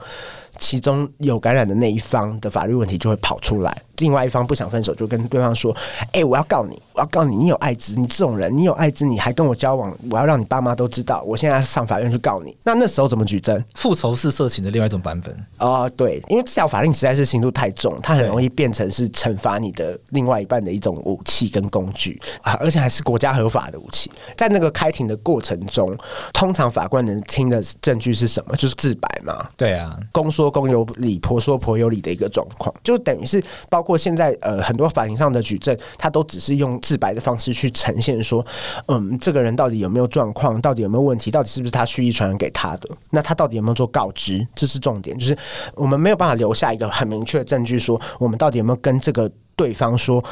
[SPEAKER 2] 其中有感染的那一方的法律问题就会跑出来。另外一方不想分手，就跟对方说：“哎、欸，我要告你，我要告你，你有艾滋，你这种人，你有艾滋，你还跟我交往，我要让你爸妈都知道，我现在上法院去告你。”那那时候怎么举证？
[SPEAKER 3] 复仇式色情的另外一种版本
[SPEAKER 2] 啊、呃，对，因为这条法令实在是刑度太重，它很容易变成是惩罚你的另外一半的一种武器跟工具啊，而且还是国家合法的武器。在那个开庭的过程中，通常法官能听的证据是什么？就是自白嘛。
[SPEAKER 3] 对啊，
[SPEAKER 2] 公说公有理，婆说婆有理的一个状况，就等于是包括。现在呃很多法庭上的举证，他都只是用自白的方式去呈现说，嗯，这个人到底有没有状况，到底有没有问题，到底是不是他蓄意传染给他的？那他到底有没有做告知？这是重点，就是我们没有办法留下一个很明确的证据，说我们到底有没有跟这个对方说，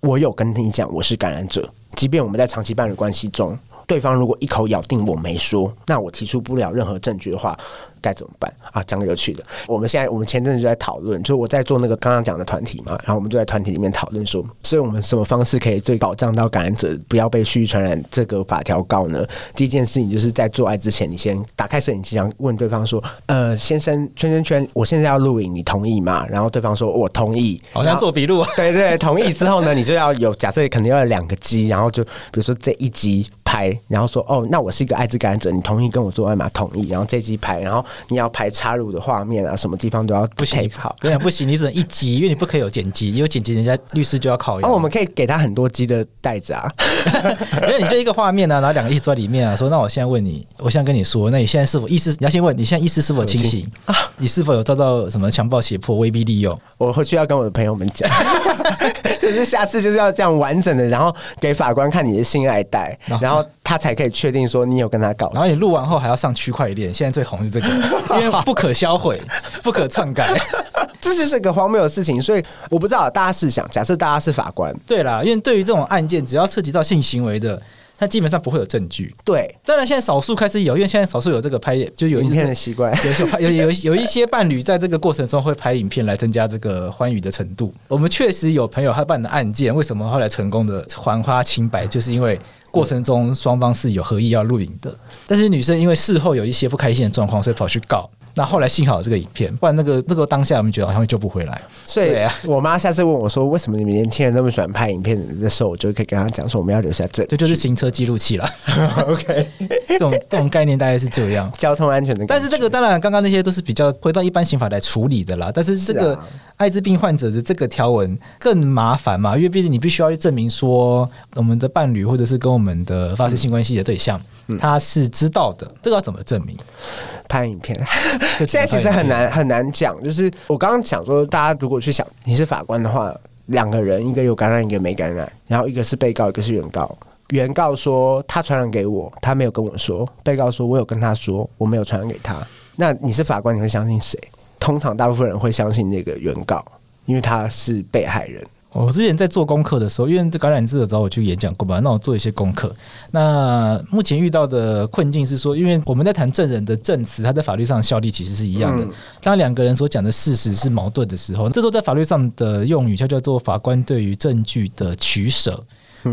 [SPEAKER 2] 我有跟你讲我是感染者，即便我们在长期伴侣关系中，对方如果一口咬定我没说，那我提出不了任何证据的话。该怎么办啊？讲个有趣的，我们现在我们前阵子就在讨论，就是我在做那个刚刚讲的团体嘛，然后我们就在团体里面讨论说，所以我们什么方式可以最保障到感染者不要被蓄意传染这个法条告呢？第一件事情就是在做爱之前，你先打开摄影机，然后问对方说：“呃，先生，圈圈圈，我现在要录影，你同意吗？”然后对方说：“我同意。”
[SPEAKER 3] 好像做笔录。
[SPEAKER 2] 对，对对，同意之后呢，你就要有假设，肯定要有两个机，然后就比如说这一机拍，然后说：“哦，那我是一个艾滋感染者，你同意跟我做爱吗？”同意。然后这集拍，然后你要拍插入的画面啊，什么地方都要不行好。
[SPEAKER 3] 跟你讲不行，你只能一集，因为你不可以有剪辑，有剪辑人家律师就要考验。
[SPEAKER 2] 哦，我们可以给他很多集的袋子啊，(laughs)
[SPEAKER 3] 因为你就一个画面啊，然后两个一起坐在里面啊，说那我现在问你，我现在跟你说，那你现在是否意识？你要先问你现在意识是否清醒啊？(laughs) 你是否有遭到什么强暴、胁迫、威逼利诱？
[SPEAKER 2] 我回去要跟我的朋友们讲，(laughs) 就是下次就是要这样完整的，然后给法官看你的性爱带，然后他才可以确定说你有跟他搞。
[SPEAKER 3] 然后你录完后还要上区块链，现在最红是这个，(laughs) 因为不可销毁、(laughs) 不可篡改，
[SPEAKER 2] 这就是个荒谬的事情。所以我不知道大家试想，假设大家是法官，
[SPEAKER 3] 对啦，因为对于这种案件，只要涉及到性行为的。它基本上不会有证据。
[SPEAKER 2] 对，
[SPEAKER 3] 当然现在少数开始有，因为现在少数有这个拍，就有
[SPEAKER 2] 影片的习惯，
[SPEAKER 3] 有有有有一些伴侣在这个过程中会拍影片来增加这个欢愉的程度。我们确实有朋友他办的案件，为什么后来成功的还花清白，就是因为过程中双方是有合意要录影的，但是女生因为事后有一些不开心的状况，所以跑去告。那后来幸好有这个影片，不然那个那个当下我们觉得好像会救不回来。
[SPEAKER 2] 所以我妈下次问我说：“为什么你们年轻人那么喜欢拍影片的时候，我就可以跟她讲说，我们要留下证据。”
[SPEAKER 3] 这就是行车记录器了。(laughs)
[SPEAKER 2] OK，(laughs)
[SPEAKER 3] 这种这种概念大概是这样，
[SPEAKER 2] 交通安全的。
[SPEAKER 3] 但是这个当然，刚刚那些都是比较回到一般刑法来处理的啦。但是这个艾滋病患者的这个条文更麻烦嘛，因为毕竟你必须要去证明说我们的伴侣或者是跟我们的发生性关系的对象。嗯他是知道的，这个要怎么证明？
[SPEAKER 2] 拍影片，(laughs) 现在其实很难很难讲。就是我刚刚想说，大家如果去想，你是法官的话，两个人，一个有感染，一个没感染，然后一个是被告，一个是原告。原告说他传染给我，他没有跟我说；被告说我有跟他说，我没有传染给他。那你是法官，你会相信谁？通常大部分人会相信那个原告，因为他是被害人。
[SPEAKER 3] 我之前在做功课的时候，因为这感染者找我去演讲过吧，那我做一些功课。那目前遇到的困境是说，因为我们在谈证人的证词，他在法律上效力其实是一样的。当两个人所讲的事实是矛盾的时候，这时候在法律上的用语叫叫做法官对于证据的取舍。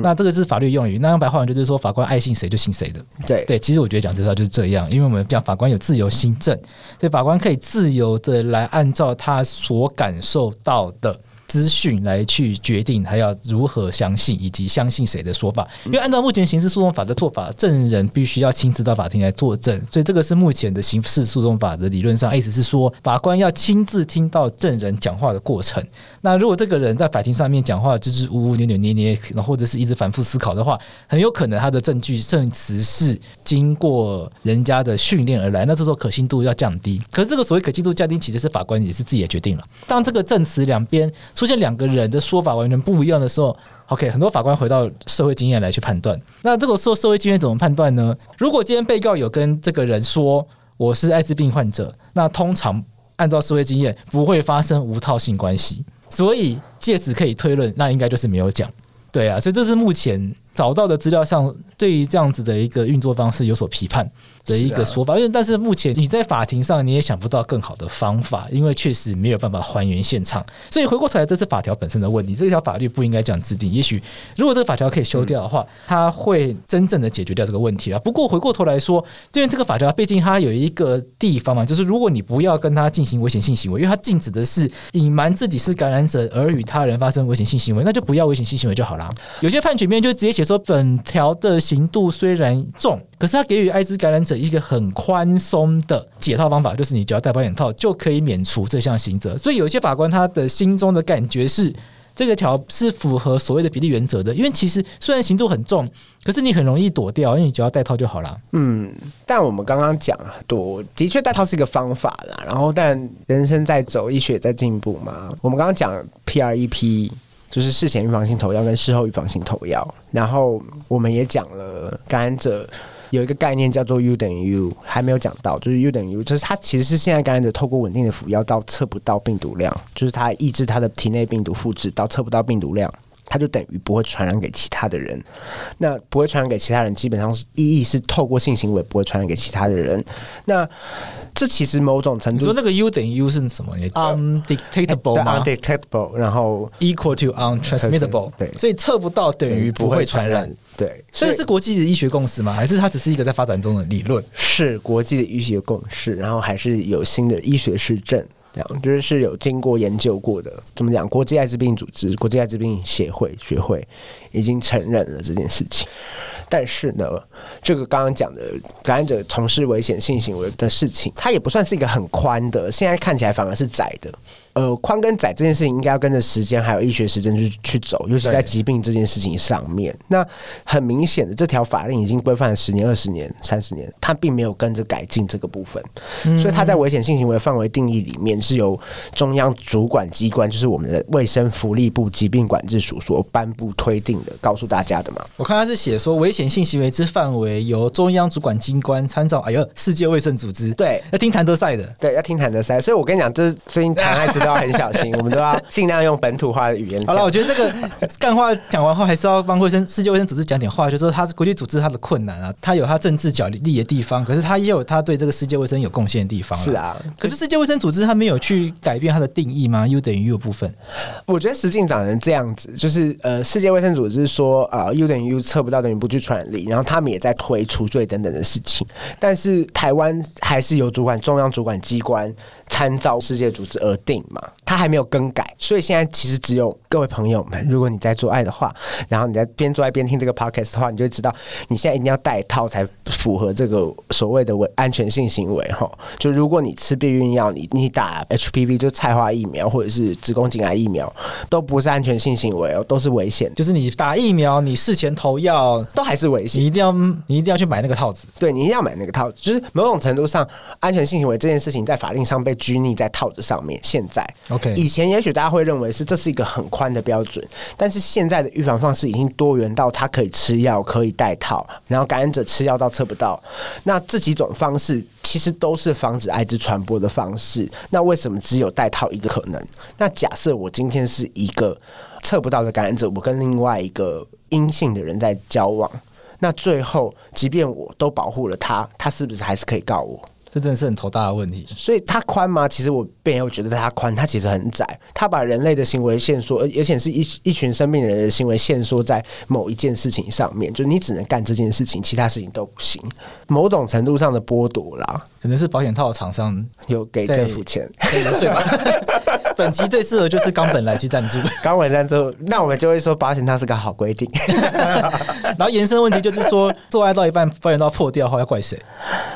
[SPEAKER 3] 那这个是法律用语，那用白话文就是说法官爱信谁就信谁的。
[SPEAKER 2] 对
[SPEAKER 3] 对，其实我觉得讲这套就是这样，因为我们讲法官有自由心证，所以法官可以自由的来按照他所感受到的。资讯来去决定他要如何相信以及相信谁的说法，因为按照目前刑事诉讼法的做法，证人必须要亲自到法庭来作证，所以这个是目前的刑事诉讼法的理论上，意思是说法官要亲自听到证人讲话的过程。(laughs) 那如果这个人在法庭上面讲话支支吾吾、扭扭捏捏，然后或者是一直反复思考的话，很有可能他的证据证词是经过人家的训练而来，那这时候可信度要降低。可是这个所谓可信度降低，其实是法官也是自己也决定了。当这个证词两边。出现两个人的说法完全不一样的时候，OK，很多法官回到社会经验来去判断。那这个时候社会经验怎么判断呢？如果今天被告有跟这个人说我是艾滋病患者，那通常按照社会经验不会发生无套性关系，所以借此可以推论，那应该就是没有讲。对啊，所以这是目前找到的资料上对于这样子的一个运作方式有所批判的一个说法，因为但是目前你在法庭上你也想不到更好的方法，因为确实没有办法还原现场。所以回过头来，这是法条本身的问题。这条法律不应该这样制定。也许如果这个法条可以修掉的话，它会真正的解决掉这个问题啊。不过回过头来说，因为这个法条毕竟它有一个地方嘛，就是如果你不要跟他进行危险性行为，因为它禁止的是隐瞒自己是感染者而与他人发生危险性行为，那就不要危险性行为就好了。有些判决面就直接写说，本条的刑度虽然重。可是他给予艾滋感染者一个很宽松的解套方法，就是你只要戴保险套就可以免除这项刑责。所以有些法官他的心中的感觉是，这个条是符合所谓的比例原则的。因为其实虽然刑度很重，可是你很容易躲掉，因为你只要戴套就好了。
[SPEAKER 2] 嗯，但我们刚刚讲了很多，的确戴套是一个方法啦。然后，但人生在走，医学在进步嘛。我们刚刚讲 PrEP。就是事前预防性投药跟事后预防性投药，然后我们也讲了感染者有一个概念叫做 U 等于 U，还没有讲到，就是 U 等于 U，就是它其实是现在感染者透过稳定的服药到测不到病毒量，就是它抑制它的体内病毒复制到测不到病毒量。它就等于不会传染给其他的人，那不会传染给其他人，基本上是意义是透过性行为不会传染给其他的人。那这其实某种程度，
[SPEAKER 3] 你说那个 U 等于 U 是什么？undetectable 吗
[SPEAKER 2] ？undetectable，然后
[SPEAKER 3] equal to untransmittable，对，所以测不到等于不会传染。
[SPEAKER 2] 对，
[SPEAKER 3] 所以是国际的医学共识吗？还是它只是一个在发展中的理论？
[SPEAKER 2] 是国际的医学共识，然后还是有新的医学实证。这样就是是有经过研究过的，怎么讲？国际艾滋病组织、国际艾滋病协会学会已经承认了这件事情，但是呢，这个刚刚讲的感染者从事危险性行为的事情，它也不算是一个很宽的，现在看起来反而是窄的。呃，宽跟窄这件事情应该要跟着时间还有医学时间去去走，尤其在疾病这件事情上面。那很明显的，这条法令已经规范了十年、二十年、三十年，它并没有跟着改进这个部分，所以它在危险性行为范围定义里面是由中央主管机关，就是我们的卫生福利部疾病管制署所颁布推定的，告诉大家的嘛。
[SPEAKER 3] 我看他是写说，危险险性行为之范围由中央主管机关参照。哎呦，世界卫生组织
[SPEAKER 2] 对，
[SPEAKER 3] 要听谭德赛的，
[SPEAKER 2] 对，要听谭德赛。所以我跟你讲，就是最近谈爱滋都要很小心，(laughs) 我们都要尽量用本土化的语言。
[SPEAKER 3] 好了，我觉得这个干话讲完后，还是要帮卫生世界卫生组织讲点话，就是说他是国际组织，他的困难啊，他有他政治角力的地方，可是他也有他对这个世界卫生有贡献的地方。
[SPEAKER 2] 是啊，
[SPEAKER 3] 可是世界卫生组织他没有去改变它的定义吗？U 等于 U 的部分，
[SPEAKER 2] 我觉得实际长成这样子，就是呃，世界卫生组织说啊、呃、U 等于 U 测不到等于不具传力，然后他们也在推除罪等等的事情，但是台湾还是有主管中央主管机关参照世界组织而定嘛，他还没有更改，所以现在其实只有各位朋友们，如果你在做爱的话，然后你在边做爱边听这个 podcast 的话，你就会知道你现在一定要戴套才符合这个所谓的安全性行为哈。就如果你吃避孕药，你你打 HPV 就菜花疫苗或者是子宫颈癌疫苗，都不是安全性行为哦，都是危险。
[SPEAKER 3] 就是你打疫苗，你事前投药
[SPEAKER 2] 都还是危险，
[SPEAKER 3] 你一定要你一定要去买那个套子，
[SPEAKER 2] 对，你一定要买那个套子。就是某种程度上，安全性行为这件事情在法令上被拘泥在套子上面。现在
[SPEAKER 3] ，OK，
[SPEAKER 2] 以前也许大家会认为是这是一个很宽的标准，但是现在的预防方式已经多元到它可以吃药，可以戴套，然后感染者吃药到测不到，那这几种方式其实都是防止艾滋传播的方式。那为什么只有戴套一个可能？那假设我今天是一个测不到的感染者，我跟另外一个阴性的人在交往，那最后即便我都保护了他，他是不是还是可以告我？
[SPEAKER 3] 这真的是很头大的问题，
[SPEAKER 2] 所以它宽吗？其实我并没有觉得它宽，它其实很窄。它把人类的行为限缩，而而且是一一群生病的人的行为限缩在某一件事情上面，就你只能干这件事情，其他事情都不行。某种程度上的剥夺啦，
[SPEAKER 3] 可能是保险套的厂商
[SPEAKER 2] 有给政府钱，
[SPEAKER 3] 对吧？(laughs) (laughs) 本集最适合就是冈本来去赞助，
[SPEAKER 2] 冈本赞助，那我们就会说保险套是个好规定。(laughs)
[SPEAKER 3] 然后延伸问题就是说，做爱到一半保险套破掉后要怪谁？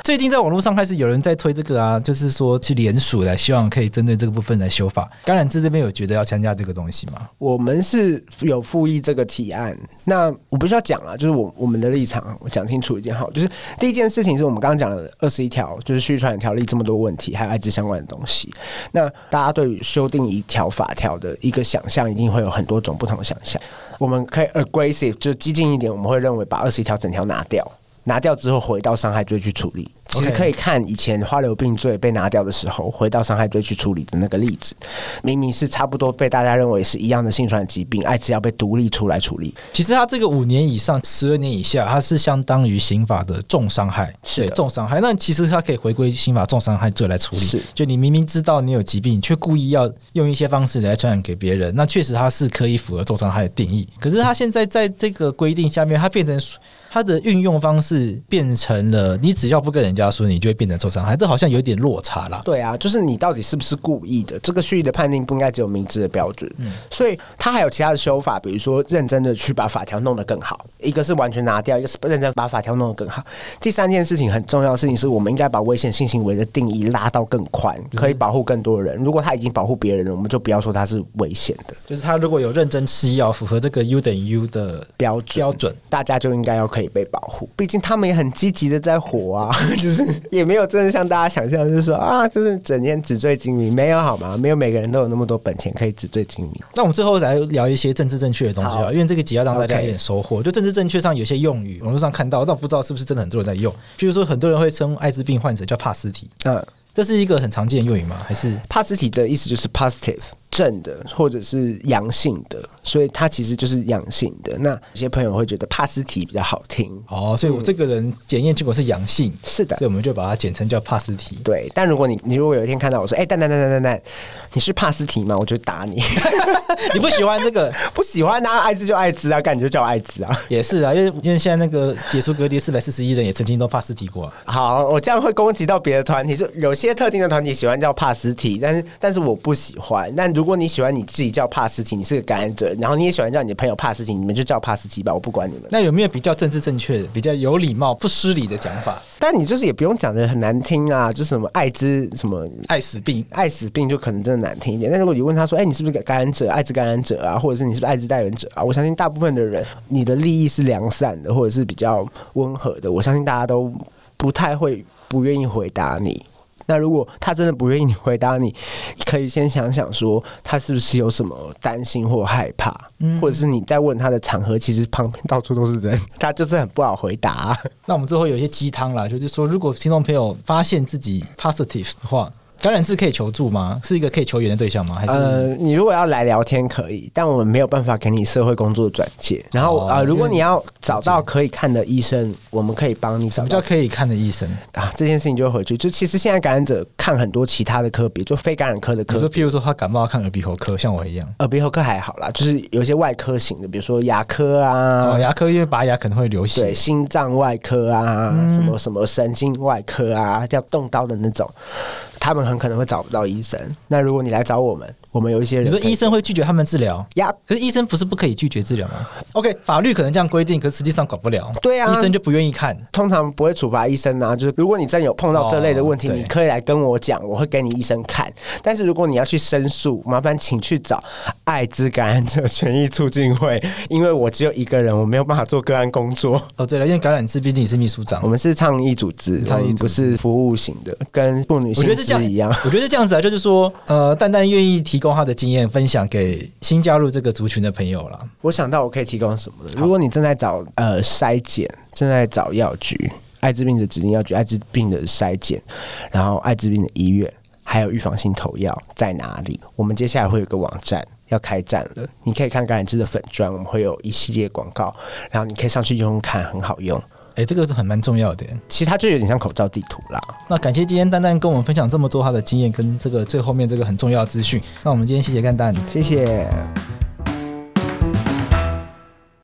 [SPEAKER 3] 最近在网络上开始有人在推这个啊，就是说去联署来，希望可以针对这个部分来修法。感染志这边有觉得要参加这个东西吗？
[SPEAKER 2] 我们是有附议这个提案。那我不需要讲啊，就是我我们的立场，我讲清楚一件好。就是第一件事情是我们刚刚讲的二十一条，就是续传染条例这么多问题，还有艾滋相关的东西。那大家对于修定一条法条的一个想象，一定会有很多种不同的想象。我们可以 aggressive，就激进一点，我们会认为把二十一条整条拿掉。拿掉之后，回到伤害罪去处理。其实可以看以前花柳病罪被拿掉的时候，回到伤害罪去处理的那个例子，明明是差不多被大家认为是一样的性传染疾病，艾滋要被独立出来处理。
[SPEAKER 3] 其实他这个五年以上、十二年以下，它是相当于刑法的重伤害，是重伤害。那其实它可以回归刑法重伤害罪来处理。是，就你明明知道你有疾病，却故意要用一些方式来传染给别人，那确实它是可以符合重伤害的定义。可是它现在在这个规定下面，它变成。它的运用方式变成了，你只要不跟人家说，你就会变成受伤害，这好像有点落差啦。
[SPEAKER 2] 对啊，就是你到底是不是故意的？这个蓄意的判定不应该只有明知的标准。嗯，所以他还有其他的修法，比如说认真的去把法条弄得更好。一个是完全拿掉，一个是认真把法条弄得更好。第三件事情很重要的事情是我们应该把危险性行为的定义拉到更宽，可以保护更多人。如果他已经保护别人了，我们就不要说他是危险的。
[SPEAKER 3] 就是他如果有认真吃药，符合这个 U 等于 U 的标准，标准
[SPEAKER 2] 大家就应该要可以被保护。毕竟他们也很积极的在活啊，(laughs) 就是也没有真的像大家想象，就是说啊，就是整天纸醉金迷，没有好吗？没有每个人都有那么多本钱可以纸醉金迷。
[SPEAKER 3] 那我们最后来聊一些政治正确的东西啊，因为这个集要让大家有点收获。就政治正确上有些用语，网络上看到，但我不知道是不是真的很多人在用。譬如说，很多人会称艾滋病患者叫帕斯提，嗯，这是一个很常见的用语吗？还是
[SPEAKER 2] 帕斯提的意思就是 positive。正的或者是阳性的，所以它其实就是阳性的。那有些朋友会觉得帕斯提比较好听
[SPEAKER 3] 哦，所以我这个人检验结果是阳性，
[SPEAKER 2] 是的，
[SPEAKER 3] 所以我们就把它简称叫帕斯提。
[SPEAKER 2] 对，但如果你你如果有一天看到我说，哎、欸，蛋蛋蛋蛋蛋蛋，你是帕斯提吗？我就打你。(laughs)
[SPEAKER 3] 你不喜欢这个？(laughs)
[SPEAKER 2] 不喜欢啊，艾滋就艾滋啊，干你就叫艾滋啊。
[SPEAKER 3] 也是啊，因为因为现在那个解除隔离四百四十一人也曾经都帕斯提过、啊。
[SPEAKER 2] 好，我这样会攻击到别的团体，就有些特定的团体喜欢叫帕斯提，但是但是我不喜欢。但如果你喜欢你自己。叫帕斯奇，你是个感染者，然后你也喜欢叫你的朋友帕斯奇，你们就叫帕斯奇吧，我不管你们。
[SPEAKER 3] 那有没有比较政治正确的、比较有礼貌、不失礼的讲法？
[SPEAKER 2] 但你就是也不用讲的很难听啊，就是什么艾滋、什么
[SPEAKER 3] 艾死病、
[SPEAKER 2] 艾死病，就可能真的难听一点。但如果你问他说：“哎、欸，你是不是感染者？艾滋感染者啊？或者是你是不是艾滋带原者啊？”我相信大部分的人，你的利益是良善的，或者是比较温和的，我相信大家都不太会不愿意回答你。那如果他真的不愿意你回答你，可以先想想说他是不是有什么担心或害怕，嗯，或者是你在问他的场合，其实旁边到处都是人，他就是很不好回答啊。
[SPEAKER 3] 那我们最后有一些鸡汤啦，就是说，如果听众朋友发现自己 positive 的话。感染是可以求助吗？是一个可以求援的对象吗？还是
[SPEAKER 2] 呃，你如果要来聊天可以，但我们没有办法给你社会工作转介。然后啊、哦呃，如果你要找到可以看的医生，我们可以帮你找。什么
[SPEAKER 3] 叫可以看的医生
[SPEAKER 2] 啊？这件事情就会回去。就其实现在感染者看很多其他的科别，就非感染科的科。
[SPEAKER 3] 比如说，譬如说他感冒要看耳鼻喉科，像我一样。
[SPEAKER 2] 耳鼻喉科还好啦，就是有些外科型的，比如说牙科啊。
[SPEAKER 3] 哦，牙科因为拔牙可能会流血。
[SPEAKER 2] 对，心脏外科啊，嗯、什么什么神经外科啊，要动刀的那种。他们很可能会找不到医生。那如果你来找我们，我们有一些人，
[SPEAKER 3] 你说医生会拒绝他们治疗
[SPEAKER 2] 呀？
[SPEAKER 3] 可是医生不是不可以拒绝治疗吗？OK，法律可能这样规定，可是实际上搞不了。
[SPEAKER 2] 对啊，
[SPEAKER 3] 医生就不愿意看，
[SPEAKER 2] 通常不会处罚医生啊。就是如果你真有碰到这类的问题，哦、你可以来跟我讲，我会给你医生看。但是如果你要去申诉，麻烦请去找艾滋感染者权益促进会，因为我只有一个人，我没有办法做个案工作。
[SPEAKER 3] 哦，对了，因为感染志毕竟你是秘书长，
[SPEAKER 2] 我们是倡议组织，倡议不是服务型的，跟妇女性质一样。
[SPEAKER 3] 我觉得是这样。这样子啊，就是说，呃，蛋蛋愿意提供他的经验分享给新加入这个族群的朋友了。
[SPEAKER 2] 我想到我可以提供什么呢。如果你正在找呃筛检，正在找药局，艾滋病的指定药局，艾滋病的筛检，然后艾滋病的医院，还有预防性投药在哪里？我们接下来会有个网站要开站了，你可以看感染枝的粉砖，我们会有一系列广告，然后你可以上去用用看，很好用。
[SPEAKER 3] 哎、欸，这个是很蛮重要的。
[SPEAKER 2] 其实它就有点像口罩地图啦。
[SPEAKER 3] 那感谢今天丹丹跟我们分享这么多他的经验跟这个最后面这个很重要的资讯。那我们今天谢谢丹丹，
[SPEAKER 2] 谢谢。